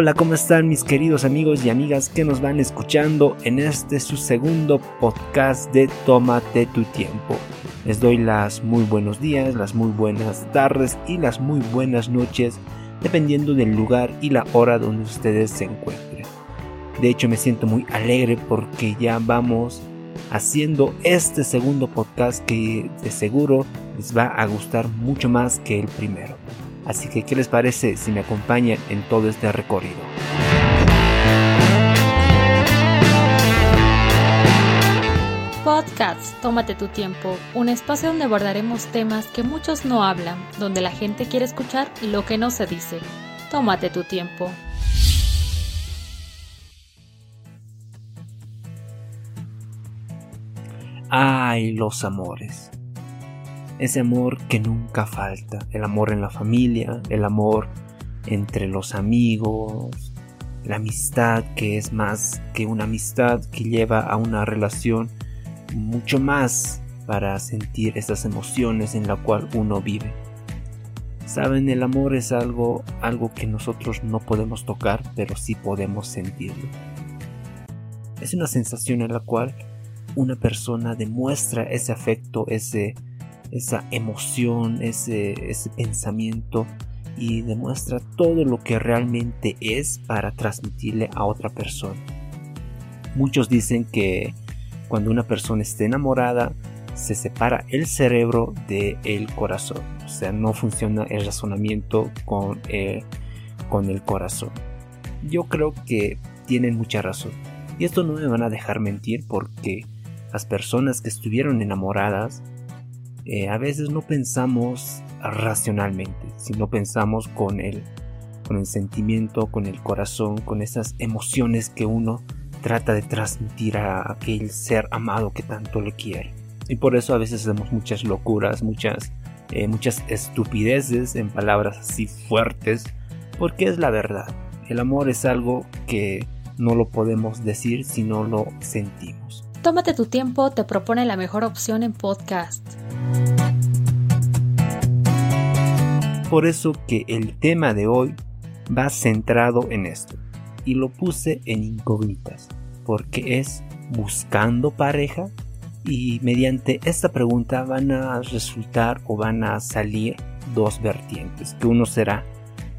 Hola, ¿cómo están mis queridos amigos y amigas que nos van escuchando en este su segundo podcast de Tómate tu tiempo? Les doy las muy buenos días, las muy buenas tardes y las muy buenas noches, dependiendo del lugar y la hora donde ustedes se encuentren. De hecho, me siento muy alegre porque ya vamos haciendo este segundo podcast que de seguro les va a gustar mucho más que el primero. Así que, ¿qué les parece si me acompañan en todo este recorrido? Podcast, tómate tu tiempo, un espacio donde abordaremos temas que muchos no hablan, donde la gente quiere escuchar lo que no se dice. Tómate tu tiempo. Ay, los amores ese amor que nunca falta, el amor en la familia, el amor entre los amigos, la amistad que es más que una amistad que lleva a una relación mucho más para sentir esas emociones en la cual uno vive. Saben, el amor es algo algo que nosotros no podemos tocar, pero sí podemos sentirlo. Es una sensación en la cual una persona demuestra ese afecto, ese esa emoción, ese, ese pensamiento y demuestra todo lo que realmente es para transmitirle a otra persona. Muchos dicen que cuando una persona está enamorada se separa el cerebro del corazón, o sea, no funciona el razonamiento con, eh, con el corazón. Yo creo que tienen mucha razón. Y esto no me van a dejar mentir porque las personas que estuvieron enamoradas eh, a veces no pensamos racionalmente, sino pensamos con el, con el sentimiento, con el corazón, con esas emociones que uno trata de transmitir a aquel ser amado que tanto le quiere. Y por eso a veces hacemos muchas locuras, muchas, eh, muchas estupideces en palabras así fuertes, porque es la verdad. El amor es algo que no lo podemos decir si no lo sentimos. Tómate tu tiempo, te propone la mejor opción en podcast. Por eso que el tema de hoy va centrado en esto. Y lo puse en incógnitas, porque es buscando pareja y mediante esta pregunta van a resultar o van a salir dos vertientes, que uno será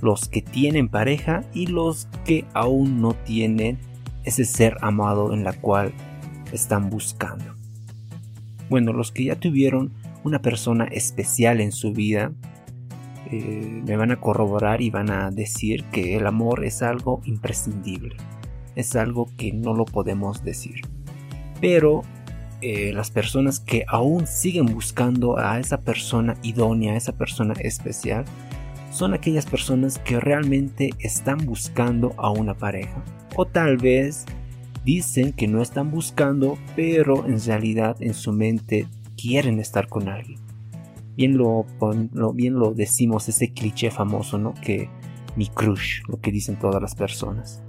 los que tienen pareja y los que aún no tienen ese ser amado en la cual están buscando. Bueno, los que ya tuvieron una persona especial en su vida, eh, me van a corroborar y van a decir que el amor es algo imprescindible, es algo que no lo podemos decir. Pero eh, las personas que aún siguen buscando a esa persona idónea, a esa persona especial, son aquellas personas que realmente están buscando a una pareja. O tal vez Dicen que no están buscando, pero en realidad en su mente quieren estar con alguien. Bien lo, bien lo decimos, ese cliché famoso, ¿no? Que mi crush, lo que dicen todas las personas.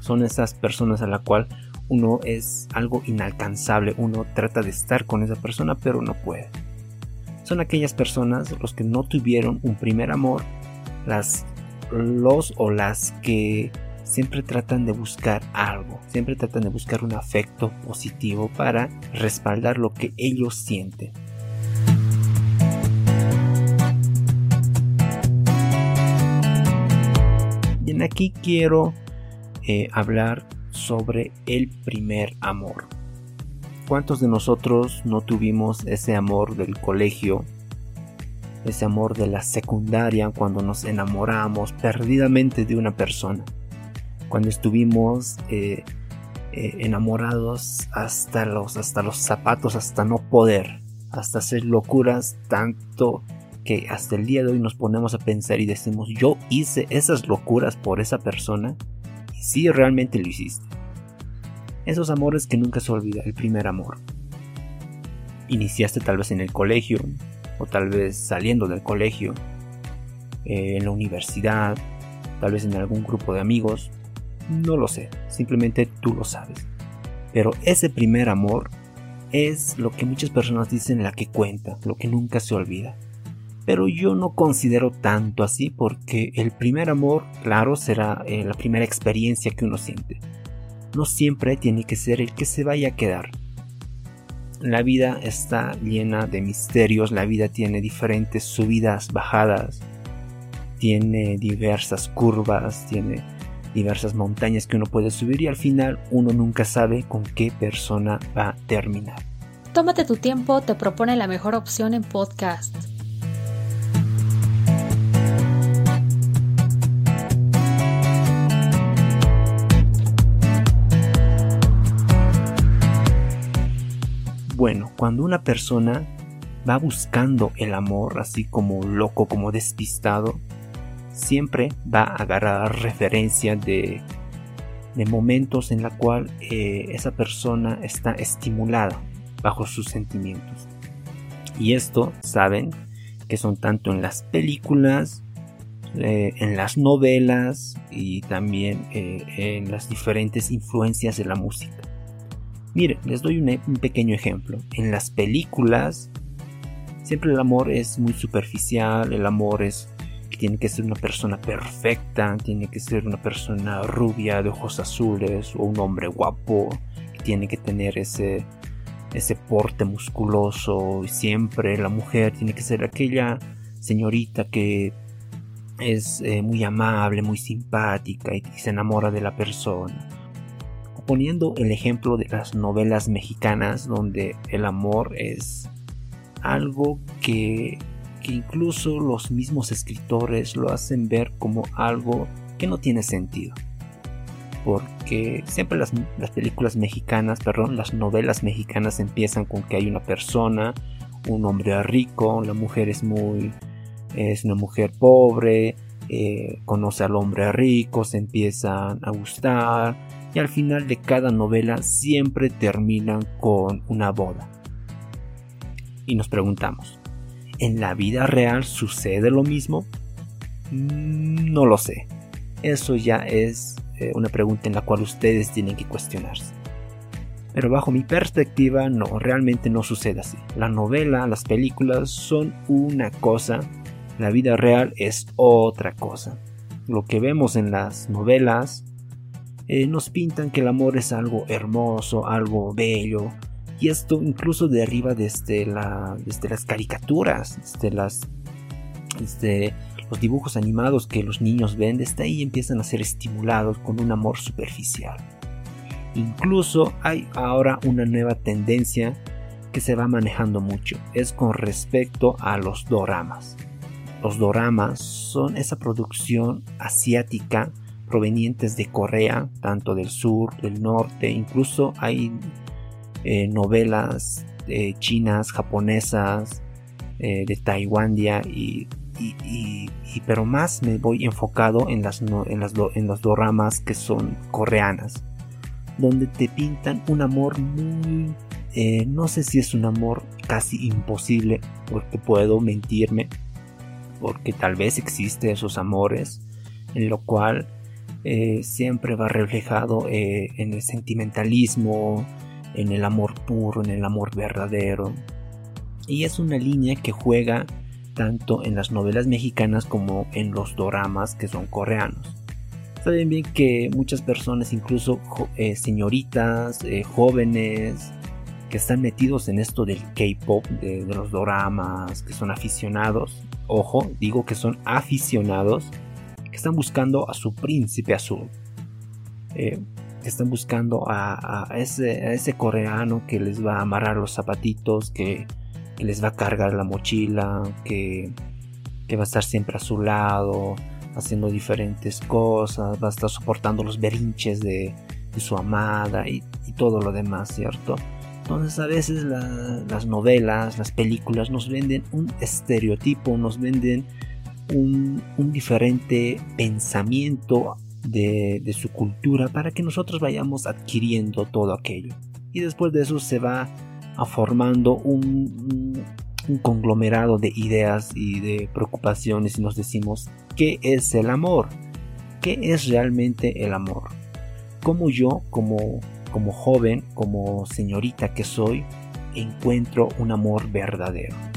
Son esas personas a la cual uno es algo inalcanzable, uno trata de estar con esa persona, pero no puede. Son aquellas personas los que no tuvieron un primer amor, las los o las que siempre tratan de buscar algo, siempre tratan de buscar un afecto positivo para respaldar lo que ellos sienten. Y en aquí quiero eh, hablar sobre el primer amor. ¿Cuántos de nosotros no tuvimos ese amor del colegio? Ese amor de la secundaria cuando nos enamoramos perdidamente de una persona cuando estuvimos eh, eh, enamorados hasta los, hasta los zapatos, hasta no poder, hasta hacer locuras tanto que hasta el día de hoy nos ponemos a pensar y decimos, yo hice esas locuras por esa persona y sí realmente lo hiciste. Esos amores que nunca se olvida, el primer amor. Iniciaste tal vez en el colegio o tal vez saliendo del colegio, eh, en la universidad, tal vez en algún grupo de amigos, no lo sé, simplemente tú lo sabes. Pero ese primer amor es lo que muchas personas dicen la que cuenta, lo que nunca se olvida. Pero yo no considero tanto así porque el primer amor, claro, será eh, la primera experiencia que uno siente. No siempre tiene que ser el que se vaya a quedar. La vida está llena de misterios, la vida tiene diferentes subidas, bajadas, tiene diversas curvas, tiene diversas montañas que uno puede subir y al final uno nunca sabe con qué persona va a terminar. Tómate tu tiempo, te propone la mejor opción en podcast. Bueno, cuando una persona va buscando el amor así como loco, como despistado, siempre va a agarrar referencia de, de momentos en la cual eh, esa persona está estimulada bajo sus sentimientos. Y esto, saben, que son tanto en las películas, eh, en las novelas y también eh, en las diferentes influencias de la música. Miren, les doy un, pequeño ejemplo. En las películas, siempre el amor es muy superficial, el amor es tiene que ser una persona perfecta, tiene que ser una persona rubia de ojos azules o un hombre guapo, tiene que tener ese, ese porte musculoso y siempre la mujer tiene que ser aquella señorita que es eh, muy amable, muy simpática y se enamora de la persona. Poniendo el ejemplo de las novelas mexicanas donde el amor es algo que, incluso los mismos escritores lo hacen ver como algo que no tiene sentido. Porque siempre las, las películas mexicanas, perdón, las novelas mexicanas empiezan con que hay una persona, un hombre rico, la mujer es muy, es una mujer pobre, eh, conoce al hombre rico, se empiezan a gustar, y al final de cada novela siempre terminan con una boda. Y nos preguntamos, ¿en la vida real sucede lo mismo? Mm, no lo sé. Eso ya es eh, una pregunta en la cual ustedes tienen que cuestionarse. Pero bajo mi perspectiva, no, realmente no sucede así. La novela, las películas son una cosa, la vida real es otra cosa. Lo que vemos en las novelas eh, nos pintan que el amor es algo hermoso, algo bello, y esto incluso de arriba desde, la, desde las caricaturas, desde, las, desde los dibujos animados que los niños ven, desde ahí empiezan a ser estimulados con un amor superficial. Incluso hay ahora una nueva tendencia que se va manejando mucho, es con respecto a los doramas. Los doramas son esa producción asiática provenientes de Corea, tanto del sur, del norte, incluso hay eh, novelas eh, chinas, japonesas, eh, de Taiwandia y, pero más me voy enfocado en las, en las, en doramas que son coreanas, donde te pintan un amor muy no sé si es un amor casi imposible, porque puedo mentirme, porque tal vez existe esos amores, en lo cual siempre va reflejado en el sentimentalismo, en el amor puro, en el amor verdadero. Y es una línea que juega tanto en las novelas mexicanas como en los doramas que son coreanos. Saben bien que muchas personas, incluso eh, señoritas, jóvenes, que están metidos en esto del K-pop, de, los doramas, que son aficionados, ojo, digo que son aficionados, que están buscando a su príncipe azul. Eh, están buscando a, ese, ese, coreano que les va a amarrar los zapatitos, que, les va a cargar la mochila, que, va a estar siempre a su lado, haciendo diferentes cosas, va a estar soportando los berinches de, su amada y, todo lo demás, ¿cierto? Entonces a veces las novelas, las películas nos venden un estereotipo, nos venden un, diferente pensamiento de, su cultura para que nosotros vayamos adquiriendo todo aquello. Y después de eso se va formando un, un conglomerado de ideas y de preocupaciones y nos decimos, ¿qué es el amor? ¿Qué es realmente el amor? ¿Cómo yo, como, como joven, como señorita que soy, encuentro un amor verdadero?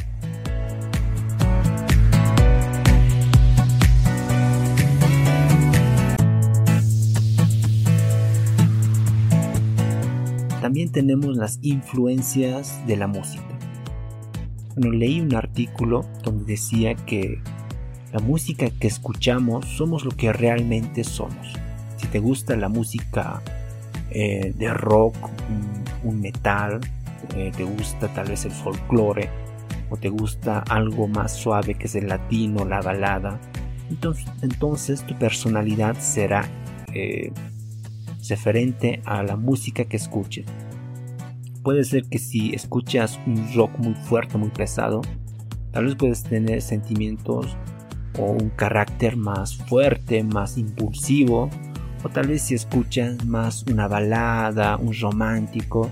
También tenemos las influencias de la música. Bueno, leí un artículo donde decía que la música que escuchamos somos lo que realmente somos. Si te gusta la música eh, de rock, un, metal, eh, te gusta tal vez el folclore, o te gusta algo más suave que es el latino, la balada, entonces, entonces tu personalidad será eh, referente a la música que escuches. Puede ser que si escuchas un rock muy fuerte, muy pesado, tal vez puedes tener sentimientos o un carácter más fuerte, más impulsivo, o tal vez si escuchas más una balada, un romántico,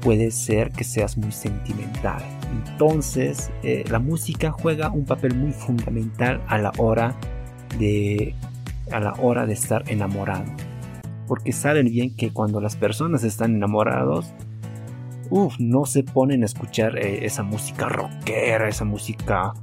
puede ser que seas muy sentimental. Entonces, eh, la música juega un papel muy fundamental a la hora de a la hora de estar enamorado. Porque saben bien que cuando las personas están enamorados, uff, no se ponen a escuchar eh, esa música rockera, esa música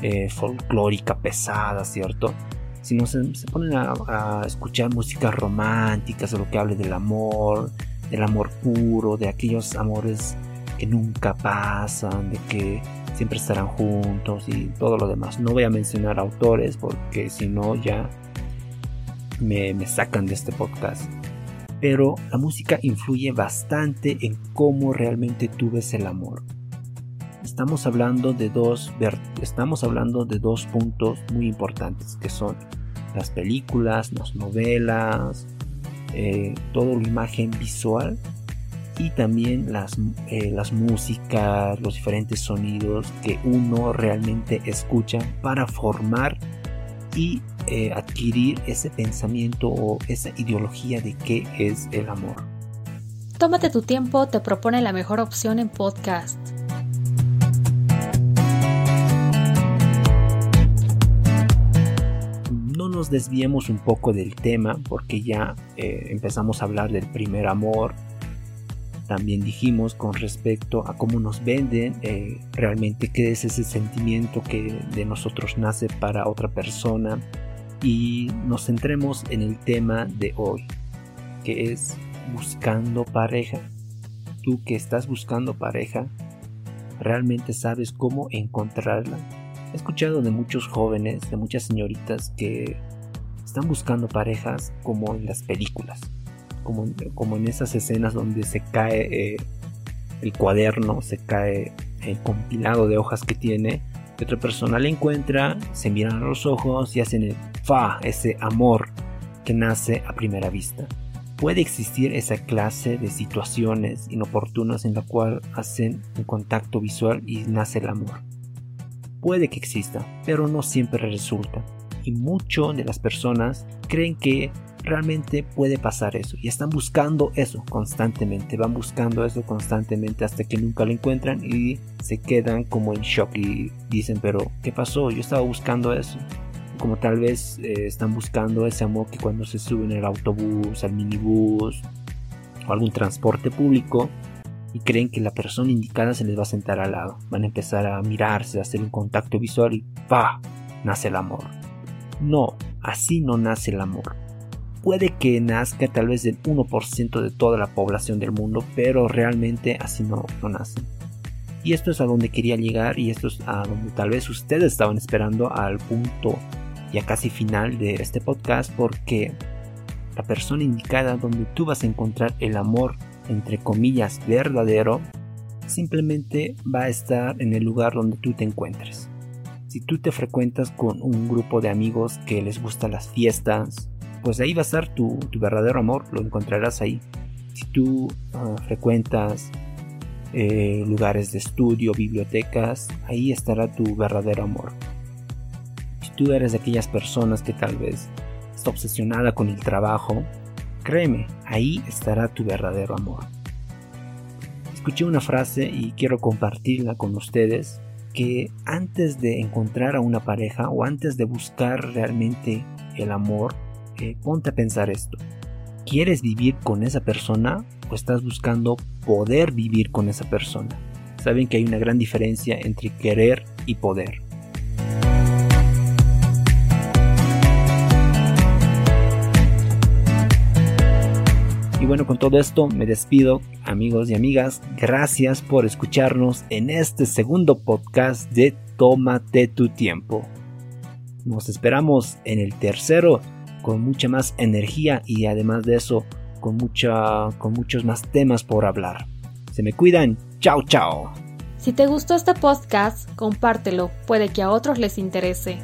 eh, folclórica pesada, ¿cierto? Sino se, se ponen a, escuchar música romántica, o lo que hable del amor, del amor puro, de aquellos amores que nunca pasan, de que siempre estarán juntos y todo lo demás. No voy a mencionar autores porque si no ya me, me, sacan de este podcast. Pero la música influye bastante en cómo realmente tú ves el amor. Estamos hablando de dos estamos hablando de dos puntos muy importantes que son las películas, las novelas, eh, toda la imagen visual y también las, eh, las músicas, los diferentes sonidos que uno realmente escucha para formar y eh, adquirir ese pensamiento o esa ideología de qué es el amor. Tómate tu tiempo, te propone la mejor opción en podcast. nos desviemos un poco del tema porque ya eh, empezamos a hablar del primer amor. También dijimos con respecto a cómo nos venden eh, realmente qué es ese sentimiento que de nosotros nace para otra persona. Y nos centremos en el tema de hoy, que es buscando pareja. Tú que estás buscando pareja, ¿realmente sabes cómo encontrarla? He escuchado de muchos jóvenes, de muchas señoritas que están buscando parejas como en las películas, como, como en esas escenas donde se cae eh, el cuaderno, se cae el compilado de hojas que tiene, y otra persona la encuentra, se miran a los ojos y hacen el fa, ese amor que nace a primera vista. Puede existir esa clase de situaciones inoportunas en la cual hacen un contacto visual y nace el amor. Puede que exista, pero no siempre resulta. Y mucho de las personas creen que realmente puede pasar eso y están buscando eso constantemente, van buscando eso constantemente hasta que nunca lo encuentran y se quedan como en shock y dicen, pero ¿qué pasó? Yo estaba buscando eso. Como tal vez eh, están buscando ese amor que cuando se suben al autobús, al minibús o algún transporte público, y creen que la persona indicada se les va a sentar al lado. Van a empezar a mirarse, a hacer un contacto visual y ¡pa! nace el amor. No, así no nace el amor. Puede que nazca tal vez del 1% de toda la población del mundo, pero realmente así no, no nace. Y esto es a donde quería llegar y esto es a donde tal vez ustedes estaban esperando al punto ya casi final de este podcast porque la persona indicada donde tú vas a encontrar el amor entre comillas, verdadero, simplemente va a estar en el lugar donde tú te encuentres. Si tú te frecuentas con un grupo de amigos que les gustan las fiestas, pues ahí va a estar tu, verdadero amor, lo encontrarás ahí. Si tú ah, frecuentas eh, lugares de estudio, bibliotecas, ahí estará tu verdadero amor. Si tú eres de aquellas personas que tal vez está obsesionada con el trabajo, Créeme, ahí estará tu verdadero amor. Escuché una frase y quiero compartirla con ustedes que antes de encontrar a una pareja o antes de buscar realmente el amor, eh, ponte a pensar esto. ¿Quieres vivir con esa persona o estás buscando poder vivir con esa persona? Saben que hay una gran diferencia entre querer y poder. bueno, con todo esto me despido, amigos y amigas. Gracias por escucharnos en este segundo podcast de Tómate tu tiempo. Nos esperamos en el tercero con mucha más energía y además de eso con, mucha, con muchos más temas por hablar. Se me cuidan. Chao, chao. Si te gustó este podcast, compártelo, puede que a otros les interese.